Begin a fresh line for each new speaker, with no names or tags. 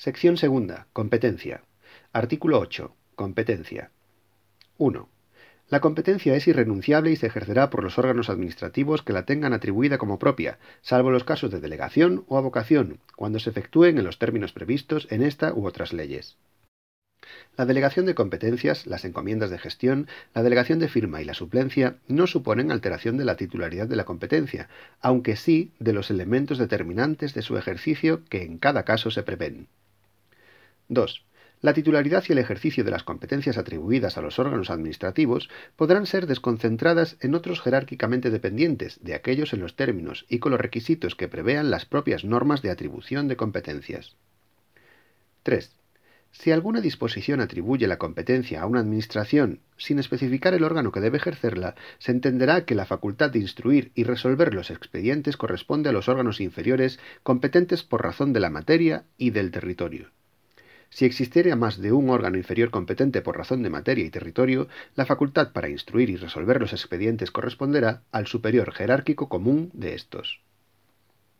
Sección segunda. Competencia. Artículo 8. Competencia. 1. La competencia es irrenunciable y se ejercerá por los órganos administrativos que la tengan atribuida como propia, salvo los casos de delegación o avocación, cuando se efectúen en los términos previstos en esta u otras leyes. La delegación de competencias, las encomiendas de gestión, la delegación de firma y la suplencia no suponen alteración de la titularidad de la competencia, aunque sí de los elementos determinantes de su ejercicio que en cada caso se prevén. 2. La titularidad y el ejercicio de las competencias atribuidas a los órganos administrativos podrán ser desconcentradas en otros jerárquicamente dependientes de aquellos en los términos y con los requisitos que prevean las propias normas de atribución de competencias. 3. Si alguna disposición atribuye la competencia a una administración sin especificar el órgano que debe ejercerla, se entenderá que la facultad de instruir y resolver los expedientes corresponde a los órganos inferiores competentes por razón de la materia y del territorio. Si existiera más de un órgano inferior competente por razón de materia y territorio, la facultad para instruir y resolver los expedientes corresponderá al superior jerárquico común de estos.